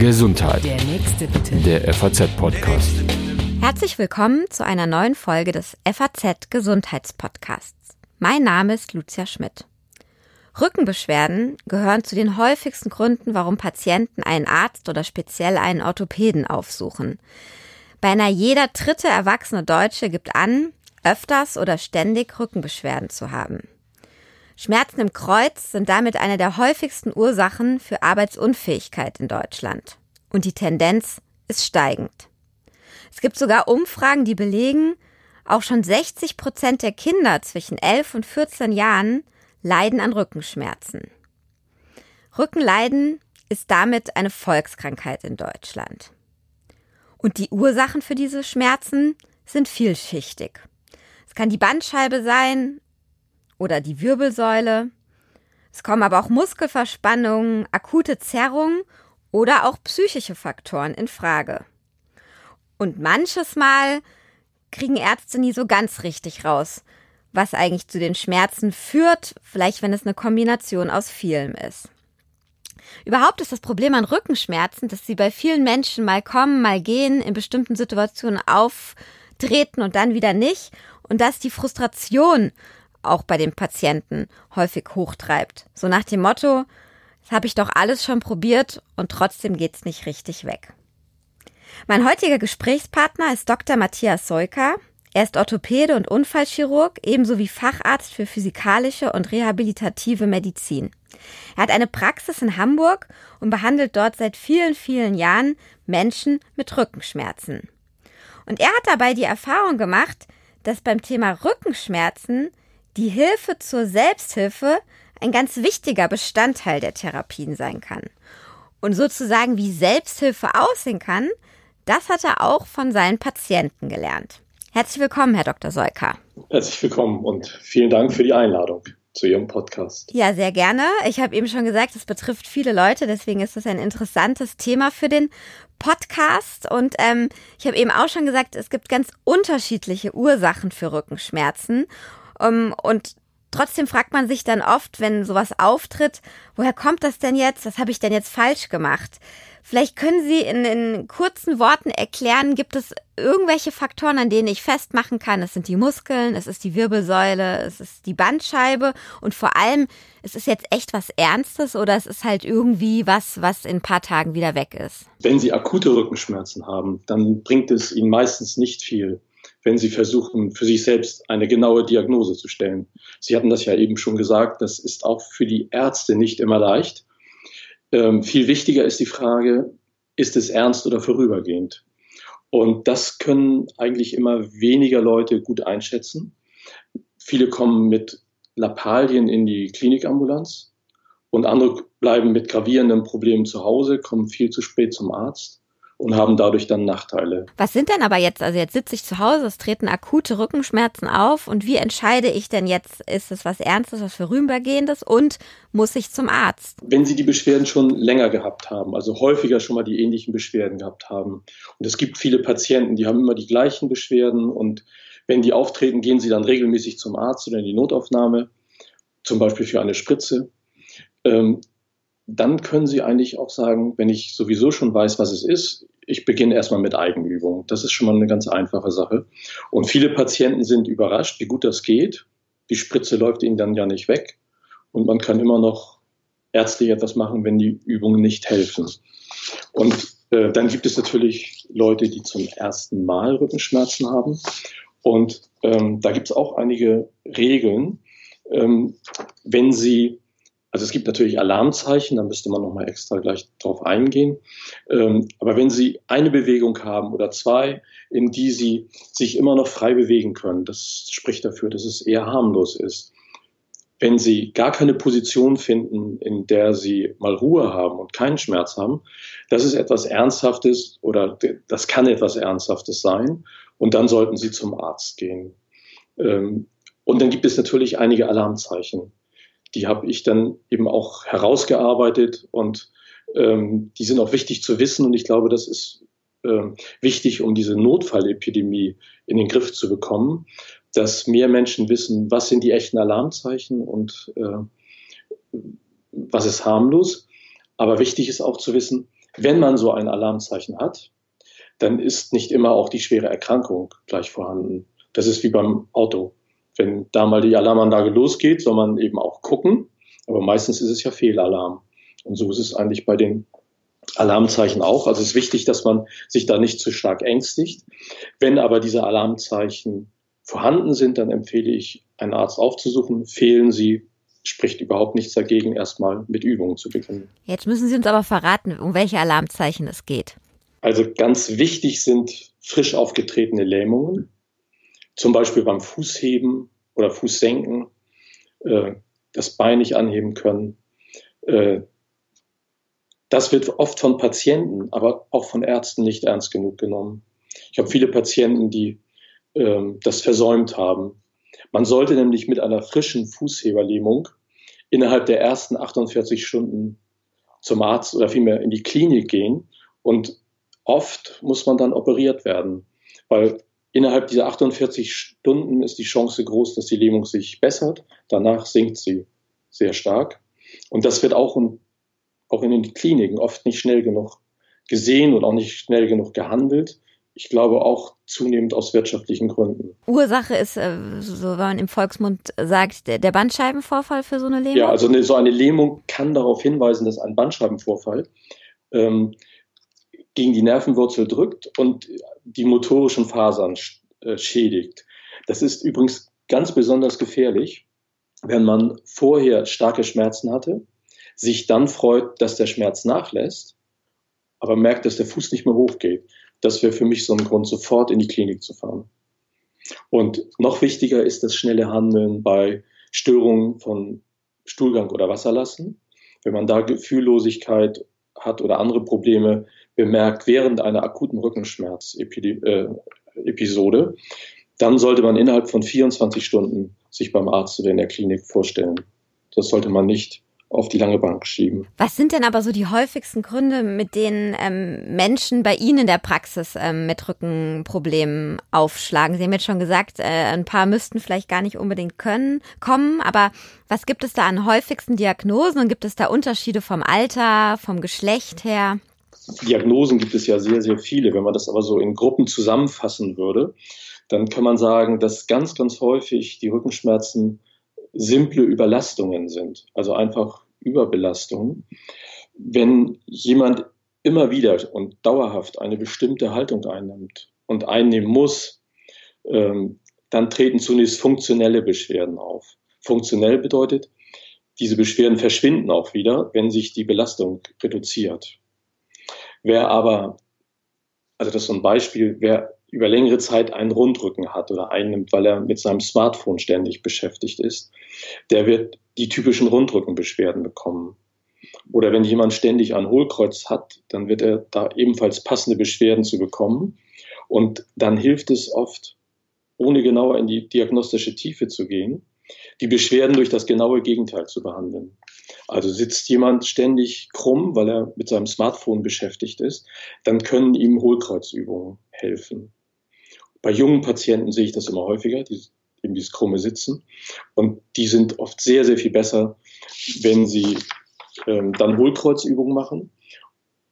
Gesundheit. Der nächste bitte. Der FAZ-Podcast. Herzlich willkommen zu einer neuen Folge des FAZ Gesundheitspodcasts. Mein Name ist Lucia Schmidt. Rückenbeschwerden gehören zu den häufigsten Gründen, warum Patienten einen Arzt oder speziell einen Orthopäden aufsuchen. Beinahe jeder dritte erwachsene Deutsche gibt an, öfters oder ständig Rückenbeschwerden zu haben. Schmerzen im Kreuz sind damit eine der häufigsten Ursachen für Arbeitsunfähigkeit in Deutschland. Und die Tendenz ist steigend. Es gibt sogar Umfragen, die belegen, auch schon 60 Prozent der Kinder zwischen 11 und 14 Jahren leiden an Rückenschmerzen. Rückenleiden ist damit eine Volkskrankheit in Deutschland. Und die Ursachen für diese Schmerzen sind vielschichtig. Es kann die Bandscheibe sein oder die Wirbelsäule. Es kommen aber auch Muskelverspannungen, akute Zerrungen oder auch psychische Faktoren in Frage. Und manches Mal kriegen Ärzte nie so ganz richtig raus, was eigentlich zu den Schmerzen führt, vielleicht wenn es eine Kombination aus vielem ist. Überhaupt ist das Problem an Rückenschmerzen, dass sie bei vielen Menschen mal kommen, mal gehen, in bestimmten Situationen auftreten und dann wieder nicht und dass die Frustration auch bei den Patienten häufig hochtreibt. So nach dem Motto, das habe ich doch alles schon probiert und trotzdem geht's nicht richtig weg. Mein heutiger Gesprächspartner ist Dr. Matthias Seuka. Er ist Orthopäde und Unfallchirurg, ebenso wie Facharzt für physikalische und rehabilitative Medizin. Er hat eine Praxis in Hamburg und behandelt dort seit vielen, vielen Jahren Menschen mit Rückenschmerzen. Und er hat dabei die Erfahrung gemacht, dass beim Thema Rückenschmerzen die Hilfe zur Selbsthilfe ein ganz wichtiger Bestandteil der Therapien sein kann. Und sozusagen wie Selbsthilfe aussehen kann, das hat er auch von seinen Patienten gelernt. Herzlich willkommen, Herr Dr. Seuka. Herzlich willkommen und vielen Dank für die Einladung zu Ihrem Podcast. Ja, sehr gerne. Ich habe eben schon gesagt, es betrifft viele Leute, deswegen ist es ein interessantes Thema für den Podcast. Und ähm, ich habe eben auch schon gesagt, es gibt ganz unterschiedliche Ursachen für Rückenschmerzen. Ähm, und trotzdem fragt man sich dann oft, wenn sowas auftritt, woher kommt das denn jetzt? Was habe ich denn jetzt falsch gemacht? Vielleicht können Sie in, in kurzen Worten erklären, gibt es irgendwelche Faktoren, an denen ich festmachen kann? Es sind die Muskeln, es ist die Wirbelsäule, es ist die Bandscheibe und vor allem, es ist jetzt echt was Ernstes oder es ist halt irgendwie was, was in ein paar Tagen wieder weg ist? Wenn Sie akute Rückenschmerzen haben, dann bringt es Ihnen meistens nicht viel, wenn Sie versuchen, für sich selbst eine genaue Diagnose zu stellen. Sie hatten das ja eben schon gesagt, das ist auch für die Ärzte nicht immer leicht. Ähm, viel wichtiger ist die Frage, ist es ernst oder vorübergehend? Und das können eigentlich immer weniger Leute gut einschätzen. Viele kommen mit Lappalien in die Klinikambulanz und andere bleiben mit gravierenden Problemen zu Hause, kommen viel zu spät zum Arzt und haben dadurch dann Nachteile. Was sind denn aber jetzt, also jetzt sitze ich zu Hause, es treten akute Rückenschmerzen auf und wie entscheide ich denn jetzt, ist es was Ernstes, was vorübergehendes und muss ich zum Arzt? Wenn Sie die Beschwerden schon länger gehabt haben, also häufiger schon mal die ähnlichen Beschwerden gehabt haben und es gibt viele Patienten, die haben immer die gleichen Beschwerden und wenn die auftreten, gehen sie dann regelmäßig zum Arzt oder in die Notaufnahme, zum Beispiel für eine Spritze. Ähm, dann können Sie eigentlich auch sagen, wenn ich sowieso schon weiß, was es ist, ich beginne erstmal mit Eigenübung. Das ist schon mal eine ganz einfache Sache. Und viele Patienten sind überrascht, wie gut das geht. Die Spritze läuft ihnen dann ja nicht weg. Und man kann immer noch ärztlich etwas machen, wenn die Übungen nicht helfen. Und äh, dann gibt es natürlich Leute, die zum ersten Mal Rückenschmerzen haben. Und ähm, da gibt es auch einige Regeln. Ähm, wenn Sie also es gibt natürlich Alarmzeichen, da müsste man nochmal extra gleich drauf eingehen. Ähm, aber wenn Sie eine Bewegung haben oder zwei, in die Sie sich immer noch frei bewegen können, das spricht dafür, dass es eher harmlos ist. Wenn Sie gar keine Position finden, in der Sie mal Ruhe haben und keinen Schmerz haben, das ist etwas Ernsthaftes oder das kann etwas Ernsthaftes sein. Und dann sollten Sie zum Arzt gehen. Ähm, und dann gibt es natürlich einige Alarmzeichen die habe ich dann eben auch herausgearbeitet und ähm, die sind auch wichtig zu wissen und ich glaube, das ist ähm, wichtig, um diese Notfallepidemie in den Griff zu bekommen, dass mehr Menschen wissen, was sind die echten Alarmzeichen und äh, was ist harmlos. Aber wichtig ist auch zu wissen, wenn man so ein Alarmzeichen hat, dann ist nicht immer auch die schwere Erkrankung gleich vorhanden. Das ist wie beim Auto. Wenn da mal die Alarmanlage losgeht, soll man eben auch gucken. Aber meistens ist es ja Fehlalarm. Und so ist es eigentlich bei den Alarmzeichen auch. Also es ist wichtig, dass man sich da nicht zu stark ängstigt. Wenn aber diese Alarmzeichen vorhanden sind, dann empfehle ich, einen Arzt aufzusuchen. Fehlen sie, spricht überhaupt nichts dagegen, erstmal mit Übungen zu beginnen. Jetzt müssen Sie uns aber verraten, um welche Alarmzeichen es geht. Also ganz wichtig sind frisch aufgetretene Lähmungen, zum Beispiel beim Fußheben oder Fußsenken, äh, das Bein nicht anheben können. Äh, das wird oft von Patienten, aber auch von Ärzten nicht ernst genug genommen. Ich habe viele Patienten, die ähm, das versäumt haben. Man sollte nämlich mit einer frischen Fußheberlähmung innerhalb der ersten 48 Stunden zum Arzt oder vielmehr in die Klinik gehen und oft muss man dann operiert werden, weil innerhalb dieser 48 Stunden ist die Chance groß, dass die Lähmung sich bessert. Danach sinkt sie sehr stark. Und das wird auch in, auch in den Kliniken oft nicht schnell genug gesehen und auch nicht schnell genug gehandelt ich glaube auch zunehmend aus wirtschaftlichen Gründen. Ursache ist, äh, so wenn man im Volksmund sagt, der Bandscheibenvorfall für so eine Lähmung? Ja, also eine, so eine Lähmung kann darauf hinweisen, dass ein Bandscheibenvorfall ähm, gegen die Nervenwurzel drückt und die motorischen Fasern äh, schädigt. Das ist übrigens ganz besonders gefährlich, wenn man vorher starke Schmerzen hatte, sich dann freut, dass der Schmerz nachlässt, aber merkt, dass der Fuß nicht mehr hochgeht das wäre für mich so ein Grund, sofort in die Klinik zu fahren. Und noch wichtiger ist das schnelle Handeln bei Störungen von Stuhlgang oder Wasserlassen. Wenn man da Gefühllosigkeit hat oder andere Probleme bemerkt während einer akuten Rückenschmerz-Episode, äh, dann sollte man innerhalb von 24 Stunden sich beim Arzt oder in der Klinik vorstellen. Das sollte man nicht auf die lange Bank schieben. Was sind denn aber so die häufigsten Gründe, mit denen ähm, Menschen bei Ihnen in der Praxis ähm, mit Rückenproblemen aufschlagen? Sie haben jetzt schon gesagt, äh, ein paar müssten vielleicht gar nicht unbedingt können, kommen, aber was gibt es da an häufigsten Diagnosen und gibt es da Unterschiede vom Alter, vom Geschlecht her? Diagnosen gibt es ja sehr, sehr viele. Wenn man das aber so in Gruppen zusammenfassen würde, dann kann man sagen, dass ganz, ganz häufig die Rückenschmerzen simple Überlastungen sind, also einfach Überbelastungen. Wenn jemand immer wieder und dauerhaft eine bestimmte Haltung einnimmt und einnehmen muss, ähm, dann treten zunächst funktionelle Beschwerden auf. Funktionell bedeutet, diese Beschwerden verschwinden auch wieder, wenn sich die Belastung reduziert. Wer aber, also das ist so ein Beispiel, wer über längere Zeit einen Rundrücken hat oder einnimmt, weil er mit seinem Smartphone ständig beschäftigt ist, der wird die typischen Rundrückenbeschwerden bekommen. Oder wenn jemand ständig ein Hohlkreuz hat, dann wird er da ebenfalls passende Beschwerden zu bekommen. Und dann hilft es oft, ohne genauer in die diagnostische Tiefe zu gehen, die Beschwerden durch das genaue Gegenteil zu behandeln. Also sitzt jemand ständig krumm, weil er mit seinem Smartphone beschäftigt ist, dann können ihm Hohlkreuzübungen helfen. Bei jungen Patienten sehe ich das immer häufiger, die eben dieses krumme Sitzen. Und die sind oft sehr, sehr viel besser, wenn sie ähm, dann Hohlkreuzübungen machen.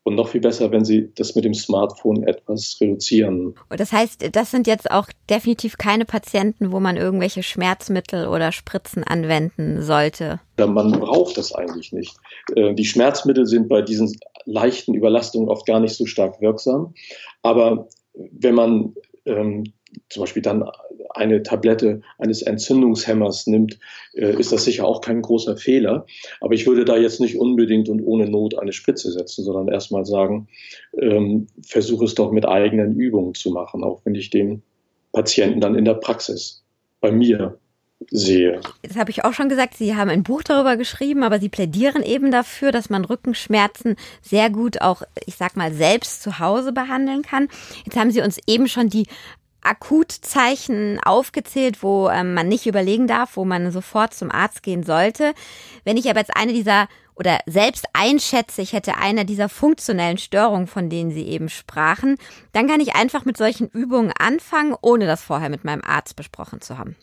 Und noch viel besser, wenn Sie das mit dem Smartphone etwas reduzieren. Das heißt, das sind jetzt auch definitiv keine Patienten, wo man irgendwelche Schmerzmittel oder Spritzen anwenden sollte. Man braucht das eigentlich nicht. Äh, die Schmerzmittel sind bei diesen leichten Überlastungen oft gar nicht so stark wirksam. Aber wenn man ähm, zum Beispiel dann eine Tablette eines Entzündungshemmers nimmt, äh, ist das sicher auch kein großer Fehler. Aber ich würde da jetzt nicht unbedingt und ohne Not eine Spritze setzen, sondern erstmal sagen, ähm, versuche es doch mit eigenen Übungen zu machen, auch wenn ich den Patienten dann in der Praxis bei mir sehe. Das habe ich auch schon gesagt, Sie haben ein Buch darüber geschrieben, aber Sie plädieren eben dafür, dass man Rückenschmerzen sehr gut auch, ich sag mal, selbst zu Hause behandeln kann. Jetzt haben Sie uns eben schon die Akutzeichen aufgezählt, wo ähm, man nicht überlegen darf, wo man sofort zum Arzt gehen sollte. Wenn ich aber jetzt eine dieser oder selbst einschätze, ich hätte eine dieser funktionellen Störungen, von denen Sie eben sprachen, dann kann ich einfach mit solchen Übungen anfangen, ohne das vorher mit meinem Arzt besprochen zu haben.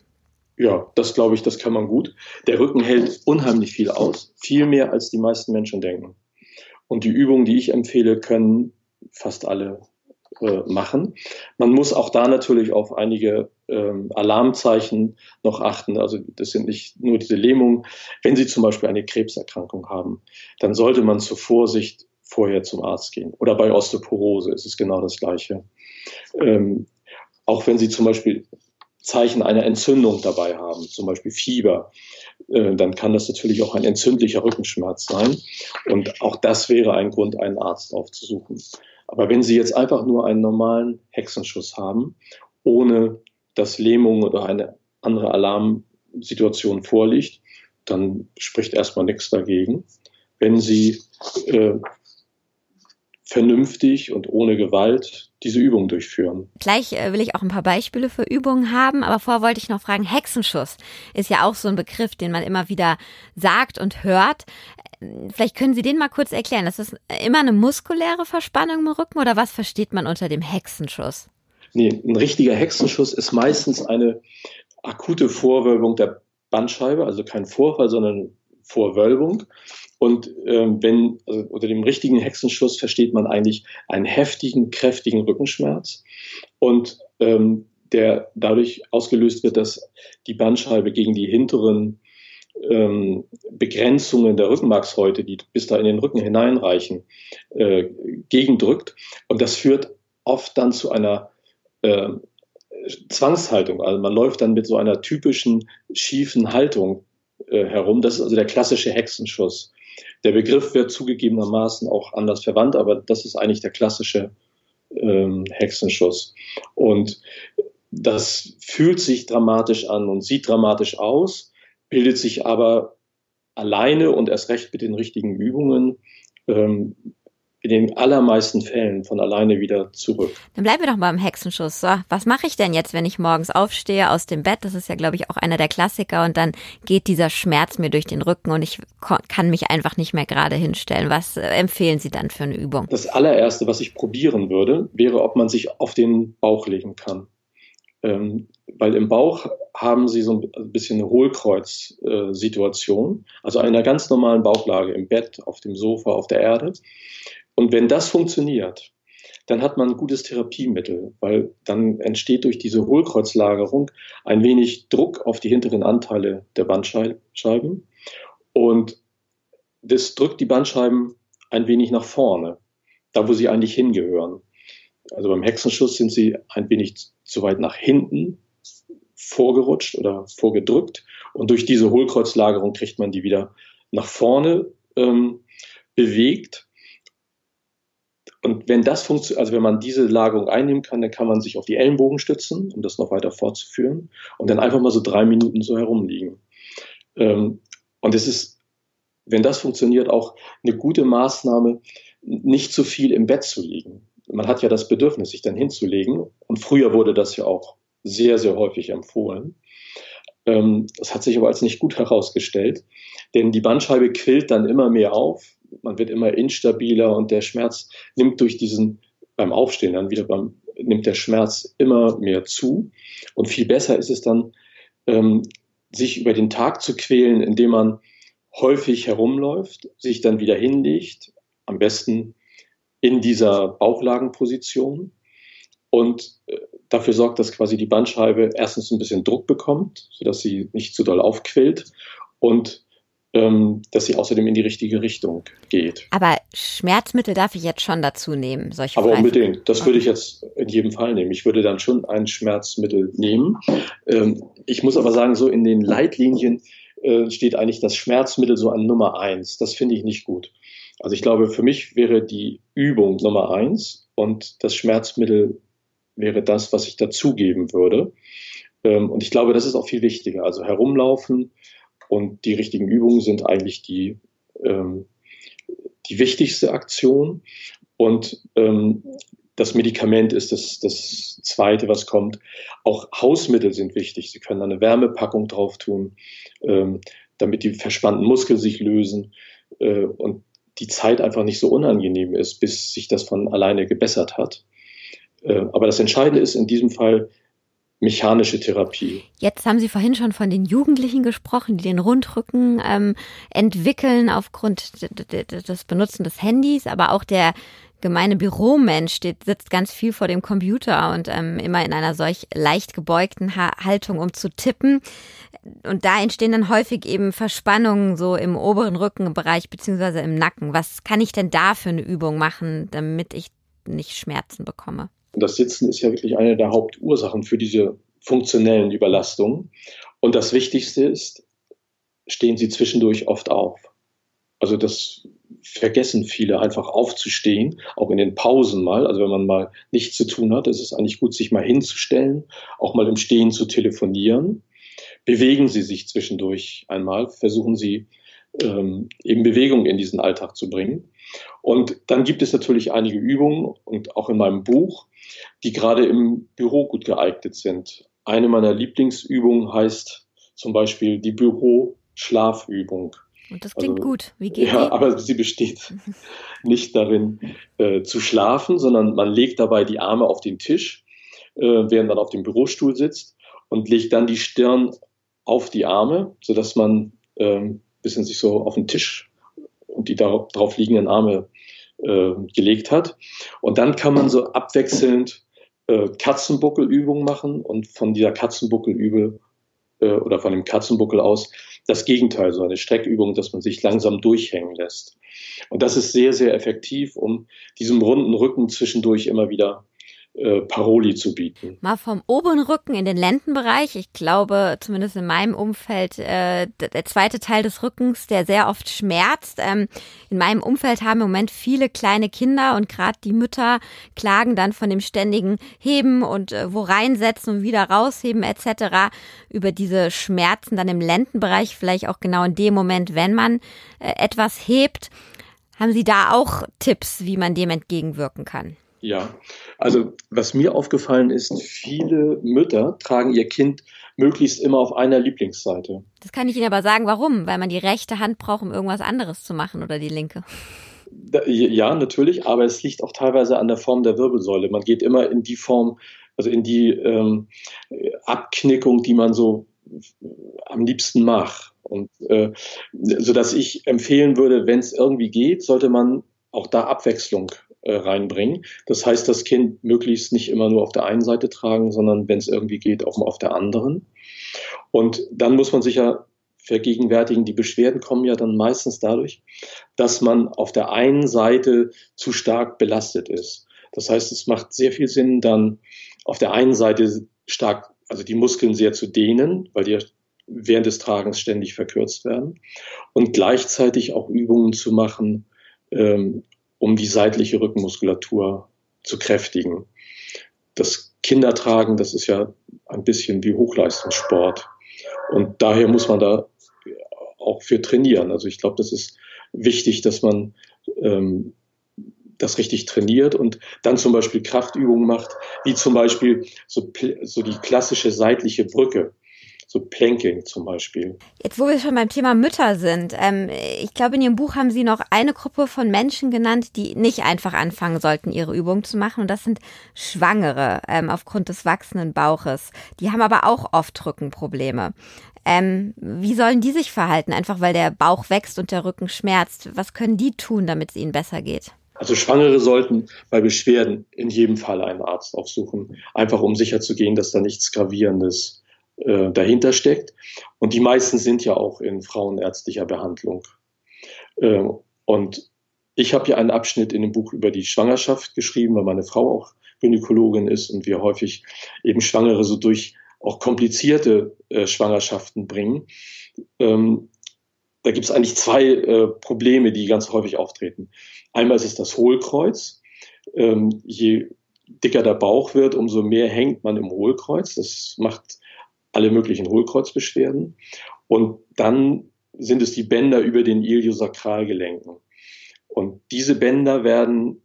Ja, das glaube ich, das kann man gut. Der Rücken hält unheimlich viel aus, viel mehr als die meisten Menschen denken. Und die Übungen, die ich empfehle, können fast alle machen. Man muss auch da natürlich auf einige ähm, Alarmzeichen noch achten. Also das sind nicht nur diese Lähmungen. Wenn Sie zum Beispiel eine Krebserkrankung haben, dann sollte man zur Vorsicht vorher zum Arzt gehen. Oder bei Osteoporose ist es genau das Gleiche. Ähm, auch wenn Sie zum Beispiel Zeichen einer Entzündung dabei haben, zum Beispiel Fieber, äh, dann kann das natürlich auch ein entzündlicher Rückenschmerz sein. Und auch das wäre ein Grund, einen Arzt aufzusuchen. Aber wenn Sie jetzt einfach nur einen normalen Hexenschuss haben, ohne dass Lähmung oder eine andere Alarmsituation vorliegt, dann spricht erstmal nichts dagegen. Wenn Sie äh, vernünftig und ohne Gewalt diese Übung durchführen. Gleich äh, will ich auch ein paar Beispiele für Übungen haben, aber vorher wollte ich noch fragen, Hexenschuss ist ja auch so ein Begriff, den man immer wieder sagt und hört. Vielleicht können Sie den mal kurz erklären. Das ist immer eine muskuläre Verspannung im Rücken oder was versteht man unter dem Hexenschuss? Nee, ein richtiger Hexenschuss ist meistens eine akute Vorwölbung der Bandscheibe, also kein Vorfall, sondern Vorwölbung. Und ähm, wenn also unter dem richtigen Hexenschuss versteht man eigentlich einen heftigen, kräftigen Rückenschmerz und ähm, der dadurch ausgelöst wird, dass die Bandscheibe gegen die hinteren ähm, Begrenzungen der Rückenmarkshäute, die bis da in den Rücken hineinreichen, äh, gegendrückt. Und das führt oft dann zu einer äh, Zwangshaltung. Also man läuft dann mit so einer typischen schiefen Haltung äh, herum. Das ist also der klassische Hexenschuss. Der Begriff wird zugegebenermaßen auch anders verwandt, aber das ist eigentlich der klassische ähm, Hexenschuss. Und das fühlt sich dramatisch an und sieht dramatisch aus, bildet sich aber alleine und erst recht mit den richtigen Übungen ähm, in den allermeisten Fällen von alleine wieder zurück. Dann bleiben wir doch mal im Hexenschuss. So, was mache ich denn jetzt, wenn ich morgens aufstehe aus dem Bett? Das ist ja, glaube ich, auch einer der Klassiker. Und dann geht dieser Schmerz mir durch den Rücken und ich kann mich einfach nicht mehr gerade hinstellen. Was äh, empfehlen Sie dann für eine Übung? Das allererste, was ich probieren würde, wäre, ob man sich auf den Bauch legen kann. Ähm, weil im Bauch haben sie so ein bisschen eine Hohlkreuz-Situation, äh, also einer ganz normalen Bauchlage im Bett, auf dem Sofa, auf der Erde. Und wenn das funktioniert, dann hat man ein gutes Therapiemittel, weil dann entsteht durch diese Hohlkreuzlagerung ein wenig Druck auf die hinteren Anteile der Bandscheiben. Und das drückt die Bandscheiben ein wenig nach vorne, da wo sie eigentlich hingehören. Also beim Hexenschuss sind sie ein wenig zu weit nach hinten vorgerutscht oder vorgedrückt. Und durch diese Hohlkreuzlagerung kriegt man die wieder nach vorne ähm, bewegt und wenn das funktioniert, also wenn man diese Lagerung einnehmen kann, dann kann man sich auf die Ellenbogen stützen, um das noch weiter fortzuführen und dann einfach mal so drei Minuten so herumliegen. Ähm, und es ist, wenn das funktioniert, auch eine gute Maßnahme, nicht zu viel im Bett zu liegen. Man hat ja das Bedürfnis, sich dann hinzulegen. Und früher wurde das ja auch sehr, sehr häufig empfohlen. Ähm, das hat sich aber als nicht gut herausgestellt, denn die Bandscheibe quillt dann immer mehr auf man wird immer instabiler und der Schmerz nimmt durch diesen, beim Aufstehen dann wieder beim, nimmt der Schmerz immer mehr zu. Und viel besser ist es dann, ähm, sich über den Tag zu quälen, indem man häufig herumläuft, sich dann wieder hinlegt, am besten in dieser Bauchlagenposition und äh, dafür sorgt, dass quasi die Bandscheibe erstens ein bisschen Druck bekommt, sodass sie nicht zu doll aufquillt und dass sie außerdem in die richtige Richtung geht. Aber Schmerzmittel darf ich jetzt schon dazu nehmen, solche Aber unbedingt. Das würde ich jetzt in jedem Fall nehmen. Ich würde dann schon ein Schmerzmittel nehmen. Ähm, ich muss aber sagen, so in den Leitlinien äh, steht eigentlich das Schmerzmittel so an Nummer eins. Das finde ich nicht gut. Also ich glaube, für mich wäre die Übung Nummer eins und das Schmerzmittel wäre das, was ich dazugeben würde. Ähm, und ich glaube, das ist auch viel wichtiger. Also herumlaufen, und die richtigen Übungen sind eigentlich die, ähm, die wichtigste Aktion. Und ähm, das Medikament ist das, das Zweite, was kommt. Auch Hausmittel sind wichtig. Sie können eine Wärmepackung drauf tun, ähm, damit die verspannten Muskeln sich lösen äh, und die Zeit einfach nicht so unangenehm ist, bis sich das von alleine gebessert hat. Äh, aber das Entscheidende ist in diesem Fall, mechanische Therapie. Jetzt haben Sie vorhin schon von den Jugendlichen gesprochen, die den Rundrücken ähm, entwickeln aufgrund des Benutzen des Handys, aber auch der gemeine Büromensch steht, sitzt ganz viel vor dem Computer und ähm, immer in einer solch leicht gebeugten ha Haltung, um zu tippen. Und da entstehen dann häufig eben Verspannungen so im oberen Rückenbereich beziehungsweise im Nacken. Was kann ich denn da für eine Übung machen, damit ich nicht Schmerzen bekomme? Das Sitzen ist ja wirklich eine der Hauptursachen für diese funktionellen Überlastungen. Und das Wichtigste ist, stehen Sie zwischendurch oft auf. Also das vergessen viele einfach aufzustehen, auch in den Pausen mal. Also wenn man mal nichts zu tun hat, ist es eigentlich gut, sich mal hinzustellen, auch mal im Stehen zu telefonieren. Bewegen Sie sich zwischendurch einmal, versuchen Sie ähm, eben Bewegung in diesen Alltag zu bringen. Und dann gibt es natürlich einige Übungen und auch in meinem Buch, die gerade im Büro gut geeignet sind. Eine meiner Lieblingsübungen heißt zum Beispiel die Büro-Schlafübung. Und das klingt also, gut. Wie geht Ja, die? aber sie besteht nicht darin, äh, zu schlafen, sondern man legt dabei die Arme auf den Tisch, äh, während man auf dem Bürostuhl sitzt und legt dann die Stirn auf die Arme, sodass man äh, bisschen sich so auf den Tisch und die darauf, liegenden Arme äh, gelegt hat. Und dann kann man so abwechselnd äh, Katzenbuckelübungen machen und von dieser Katzenbuckelübung äh, oder von dem Katzenbuckel aus das Gegenteil, so eine Streckübung, dass man sich langsam durchhängen lässt. Und das ist sehr, sehr effektiv, um diesem runden Rücken zwischendurch immer wieder äh, Paroli zu bieten. Mal vom oberen Rücken in den Lendenbereich. Ich glaube, zumindest in meinem Umfeld, äh, der zweite Teil des Rückens, der sehr oft schmerzt. Ähm, in meinem Umfeld haben im Moment viele kleine Kinder und gerade die Mütter klagen dann von dem ständigen Heben und äh, wo reinsetzen und wieder rausheben etc. über diese Schmerzen dann im Lendenbereich, vielleicht auch genau in dem Moment, wenn man äh, etwas hebt. Haben Sie da auch Tipps, wie man dem entgegenwirken kann? Ja, also was mir aufgefallen ist, viele Mütter tragen ihr Kind möglichst immer auf einer Lieblingsseite. Das kann ich Ihnen aber sagen, warum? Weil man die rechte Hand braucht, um irgendwas anderes zu machen oder die linke. Ja, natürlich, aber es liegt auch teilweise an der Form der Wirbelsäule. Man geht immer in die Form, also in die ähm, Abknickung, die man so am liebsten macht. Und äh, so dass ich empfehlen würde, wenn es irgendwie geht, sollte man auch da Abwechslung äh, reinbringen. Das heißt, das Kind möglichst nicht immer nur auf der einen Seite tragen, sondern wenn es irgendwie geht, auch mal auf der anderen. Und dann muss man sich ja vergegenwärtigen, die Beschwerden kommen ja dann meistens dadurch, dass man auf der einen Seite zu stark belastet ist. Das heißt, es macht sehr viel Sinn, dann auf der einen Seite stark, also die Muskeln sehr zu dehnen, weil die während des Tragens ständig verkürzt werden und gleichzeitig auch Übungen zu machen, ähm, um die seitliche Rückenmuskulatur zu kräftigen. Das Kindertragen, das ist ja ein bisschen wie Hochleistungssport. Und daher muss man da auch für trainieren. Also ich glaube, das ist wichtig, dass man ähm, das richtig trainiert und dann zum Beispiel Kraftübungen macht, wie zum Beispiel so, so die klassische seitliche Brücke so Planking zum Beispiel. Jetzt, wo wir schon beim Thema Mütter sind, ähm, ich glaube, in Ihrem Buch haben Sie noch eine Gruppe von Menschen genannt, die nicht einfach anfangen sollten, ihre Übungen zu machen. Und das sind Schwangere ähm, aufgrund des wachsenden Bauches. Die haben aber auch oft Rückenprobleme. Ähm, wie sollen die sich verhalten? Einfach weil der Bauch wächst und der Rücken schmerzt. Was können die tun, damit es ihnen besser geht? Also Schwangere sollten bei Beschwerden in jedem Fall einen Arzt aufsuchen, einfach um sicherzugehen, dass da nichts Gravierendes äh, dahinter steckt. Und die meisten sind ja auch in frauenärztlicher Behandlung. Äh, und ich habe ja einen Abschnitt in dem Buch über die Schwangerschaft geschrieben, weil meine Frau auch Gynäkologin ist und wir häufig eben Schwangere so durch auch komplizierte äh, Schwangerschaften bringen. Ähm, da gibt es eigentlich zwei äh, Probleme, die ganz häufig auftreten. Einmal ist es das Hohlkreuz. Ähm, je dicker der Bauch wird, umso mehr hängt man im Hohlkreuz. Das macht alle möglichen Hohlkreuzbeschwerden. Und dann sind es die Bänder über den Iliosakralgelenken. Und diese Bänder werden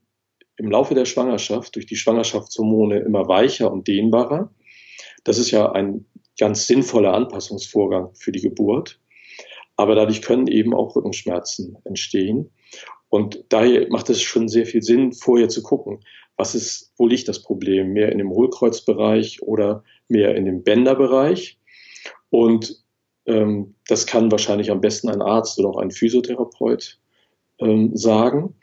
im Laufe der Schwangerschaft durch die Schwangerschaftshormone immer weicher und dehnbarer. Das ist ja ein ganz sinnvoller Anpassungsvorgang für die Geburt. Aber dadurch können eben auch Rückenschmerzen entstehen. Und daher macht es schon sehr viel Sinn, vorher zu gucken, was ist, wo liegt das Problem? Mehr in dem Hohlkreuzbereich oder mehr in dem Bänderbereich. Und ähm, das kann wahrscheinlich am besten ein Arzt oder auch ein Physiotherapeut ähm, sagen.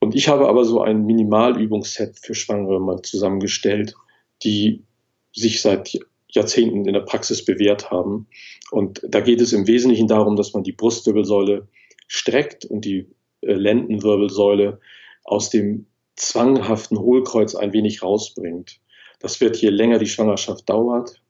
Und ich habe aber so ein Minimalübungsset für Schwangere mal zusammengestellt, die sich seit Jahrzehnten in der Praxis bewährt haben. Und da geht es im Wesentlichen darum, dass man die Brustwirbelsäule streckt und die äh, Lendenwirbelsäule aus dem zwanghaften Hohlkreuz ein wenig rausbringt. Das wird, je länger die Schwangerschaft dauert,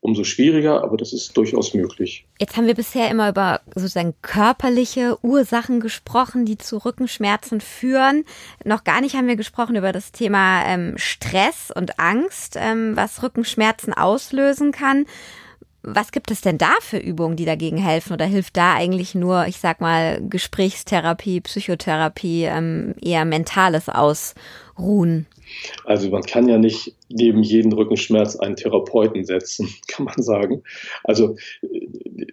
umso schwieriger, aber das ist durchaus möglich. Jetzt haben wir bisher immer über sozusagen körperliche Ursachen gesprochen, die zu Rückenschmerzen führen. Noch gar nicht haben wir gesprochen über das Thema ähm, Stress und Angst, ähm, was Rückenschmerzen auslösen kann. Was gibt es denn da für Übungen, die dagegen helfen? Oder hilft da eigentlich nur, ich sag mal, Gesprächstherapie, Psychotherapie, ähm, eher mentales Ausruhen? Also man kann ja nicht neben jeden Rückenschmerz einen Therapeuten setzen, kann man sagen. Also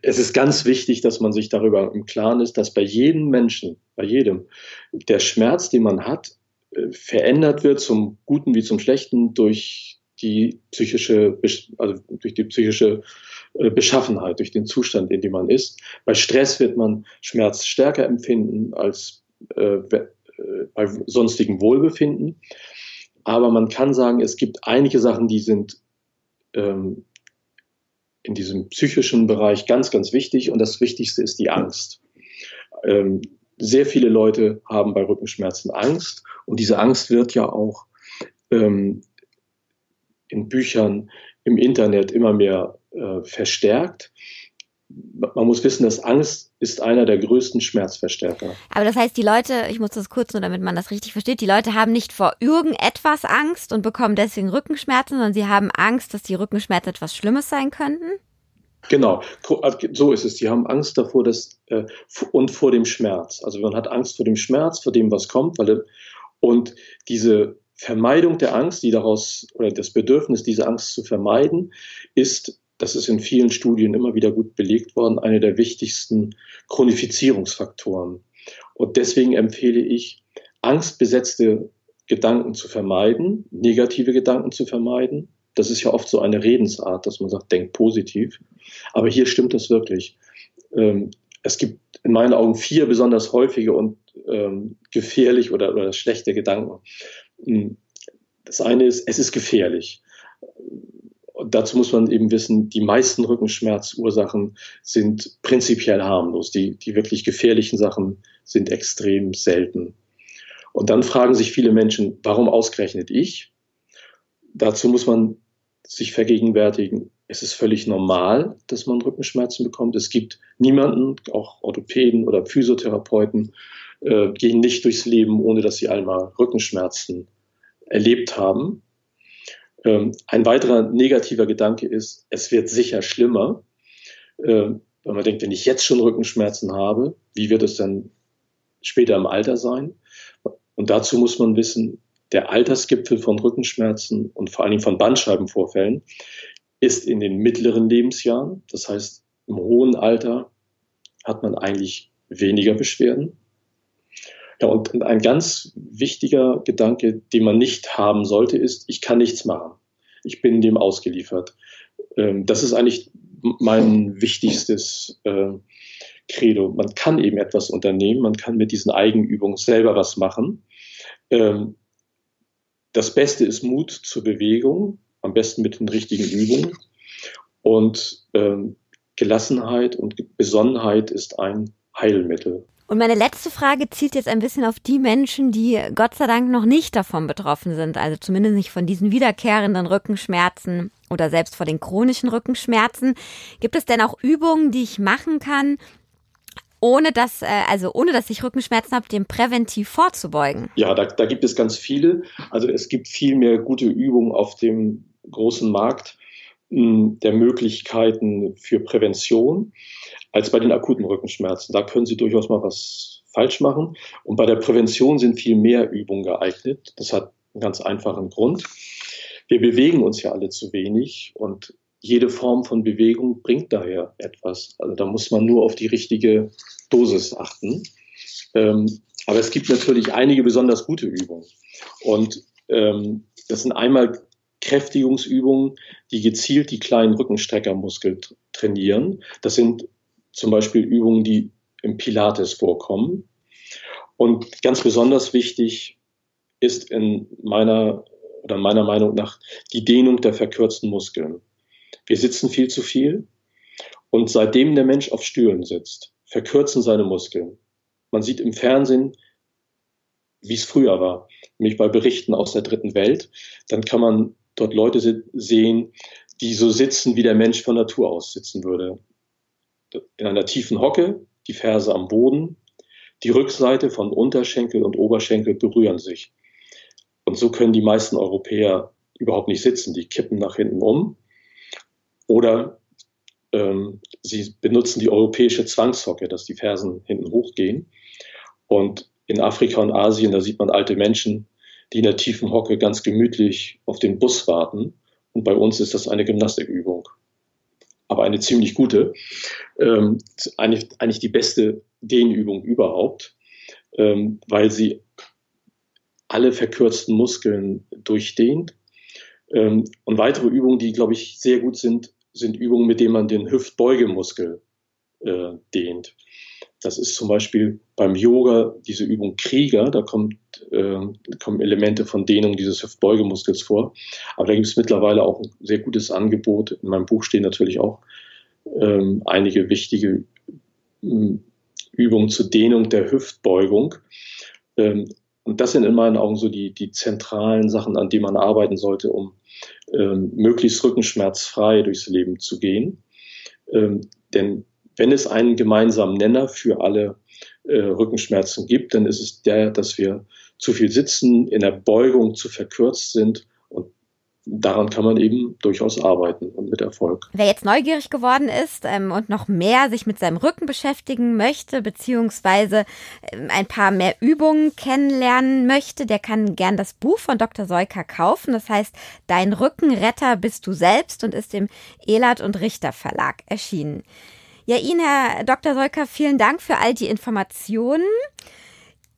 es ist ganz wichtig, dass man sich darüber im Klaren ist, dass bei jedem Menschen, bei jedem, der Schmerz, den man hat, äh, verändert wird zum Guten wie zum Schlechten durch die psychische, also durch die psychische äh, Beschaffenheit, durch den Zustand, in dem man ist. Bei Stress wird man Schmerz stärker empfinden als äh, äh bei sonstigem Wohlbefinden. Aber man kann sagen, es gibt einige Sachen, die sind ähm, in diesem psychischen Bereich ganz, ganz wichtig. Und das Wichtigste ist die Angst. Ähm, sehr viele Leute haben bei Rückenschmerzen Angst. Und diese Angst wird ja auch ähm, in Büchern, im Internet immer mehr äh, verstärkt man muss wissen, dass Angst ist einer der größten Schmerzverstärker. Aber das heißt, die Leute, ich muss das kurz nur, damit man das richtig versteht, die Leute haben nicht vor irgendetwas Angst und bekommen deswegen Rückenschmerzen, sondern sie haben Angst, dass die Rückenschmerzen etwas Schlimmes sein könnten? Genau, also so ist es. Die haben Angst davor dass, äh, und vor dem Schmerz. Also man hat Angst vor dem Schmerz, vor dem, was kommt. Weil, und diese Vermeidung der Angst, die daraus, oder das Bedürfnis, diese Angst zu vermeiden, ist das ist in vielen Studien immer wieder gut belegt worden, eine der wichtigsten Chronifizierungsfaktoren. Und deswegen empfehle ich, angstbesetzte Gedanken zu vermeiden, negative Gedanken zu vermeiden. Das ist ja oft so eine Redensart, dass man sagt, denk positiv. Aber hier stimmt das wirklich. Ähm, es gibt in meinen Augen vier besonders häufige und ähm, gefährlich oder, oder schlechte Gedanken. Hm, das eine ist, es ist gefährlich dazu muss man eben wissen, die meisten Rückenschmerzursachen sind prinzipiell harmlos. Die, die wirklich gefährlichen Sachen sind extrem selten. Und dann fragen sich viele Menschen, warum ausgerechnet ich? Dazu muss man sich vergegenwärtigen, es ist völlig normal, dass man Rückenschmerzen bekommt. Es gibt niemanden, auch Orthopäden oder Physiotherapeuten, äh, gehen nicht durchs Leben, ohne dass sie einmal Rückenschmerzen erlebt haben. Ähm, ein weiterer negativer Gedanke ist, es wird sicher schlimmer. Ähm, wenn man denkt, wenn ich jetzt schon Rückenschmerzen habe, wie wird es dann später im Alter sein? Und dazu muss man wissen, der Altersgipfel von Rückenschmerzen und vor allen Dingen von Bandscheibenvorfällen ist in den mittleren Lebensjahren. Das heißt, im hohen Alter hat man eigentlich weniger Beschwerden. Ja, und ein ganz wichtiger Gedanke, den man nicht haben sollte, ist, ich kann nichts machen. Ich bin dem ausgeliefert. Ähm, das ist eigentlich mein wichtigstes äh, Credo. Man kann eben etwas unternehmen, man kann mit diesen Eigenübungen selber was machen. Ähm, das Beste ist Mut zur Bewegung, am besten mit den richtigen Übungen. Und ähm, Gelassenheit und Besonnenheit ist ein Heilmittel. Und meine letzte Frage zielt jetzt ein bisschen auf die Menschen, die Gott sei Dank noch nicht davon betroffen sind, also zumindest nicht von diesen wiederkehrenden Rückenschmerzen oder selbst vor den chronischen Rückenschmerzen. Gibt es denn auch Übungen, die ich machen kann, ohne dass, äh, also ohne dass ich Rückenschmerzen habe, dem präventiv vorzubeugen? Ja, da, da gibt es ganz viele. Also es gibt viel mehr gute Übungen auf dem großen Markt hm, der Möglichkeiten für Prävention als bei den akuten Rückenschmerzen. Da können Sie durchaus mal was falsch machen. Und bei der Prävention sind viel mehr Übungen geeignet. Das hat einen ganz einfachen Grund. Wir bewegen uns ja alle zu wenig und jede Form von Bewegung bringt daher etwas. Also da muss man nur auf die richtige Dosis achten. Ähm, aber es gibt natürlich einige besonders gute Übungen. Und ähm, das sind einmal Kräftigungsübungen, die gezielt die kleinen Rückenstreckermuskel trainieren. Das sind zum Beispiel Übungen, die im Pilates vorkommen. Und ganz besonders wichtig ist in meiner oder meiner Meinung nach die Dehnung der verkürzten Muskeln. Wir sitzen viel zu viel und seitdem der Mensch auf Stühlen sitzt, verkürzen seine Muskeln. Man sieht im Fernsehen, wie es früher war, nämlich bei Berichten aus der dritten Welt, dann kann man dort Leute sehen, die so sitzen, wie der Mensch von Natur aus sitzen würde. In einer tiefen Hocke, die Ferse am Boden, die Rückseite von Unterschenkel und Oberschenkel berühren sich. Und so können die meisten Europäer überhaupt nicht sitzen. Die kippen nach hinten um oder ähm, sie benutzen die europäische Zwangshocke, dass die Fersen hinten hochgehen. Und in Afrika und Asien, da sieht man alte Menschen, die in der tiefen Hocke ganz gemütlich auf den Bus warten. Und bei uns ist das eine Gymnastikübung. Aber eine ziemlich gute. Ähm, eigentlich, eigentlich die beste Dehnübung überhaupt, ähm, weil sie alle verkürzten Muskeln durchdehnt. Ähm, und weitere Übungen, die, glaube ich, sehr gut sind, sind Übungen, mit denen man den Hüftbeugemuskel äh, dehnt. Das ist zum Beispiel beim Yoga diese Übung Krieger, da kommt, äh, kommen Elemente von Dehnung dieses Hüftbeugemuskels vor. Aber da gibt es mittlerweile auch ein sehr gutes Angebot. In meinem Buch stehen natürlich auch ähm, einige wichtige ähm, Übungen zur Dehnung der Hüftbeugung. Ähm, und das sind in meinen Augen so die, die zentralen Sachen, an denen man arbeiten sollte, um ähm, möglichst rückenschmerzfrei durchs Leben zu gehen. Ähm, denn wenn es einen gemeinsamen Nenner für alle äh, Rückenschmerzen gibt, dann ist es der, dass wir zu viel sitzen, in der Beugung zu verkürzt sind daran kann man eben durchaus arbeiten und mit Erfolg. Wer jetzt neugierig geworden ist ähm, und noch mehr sich mit seinem Rücken beschäftigen möchte, beziehungsweise ähm, ein paar mehr Übungen kennenlernen möchte, der kann gern das Buch von Dr. Seuker kaufen. Das heißt, Dein Rückenretter bist du selbst und ist im Elert und Richter Verlag erschienen. Ja, Ihnen, Herr Dr. Seuker, vielen Dank für all die Informationen.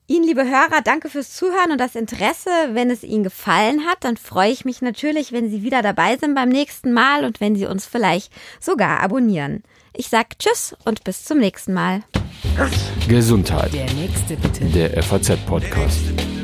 Ihnen, liebe Hörer, danke fürs Zuhören und das Interesse. Wenn es Ihnen gefallen hat, dann freue ich mich natürlich, wenn Sie wieder dabei sind beim nächsten Mal und wenn Sie uns vielleicht sogar abonnieren. Ich sage Tschüss und bis zum nächsten Mal. Gesundheit. Der nächste bitte. Der FAZ-Podcast.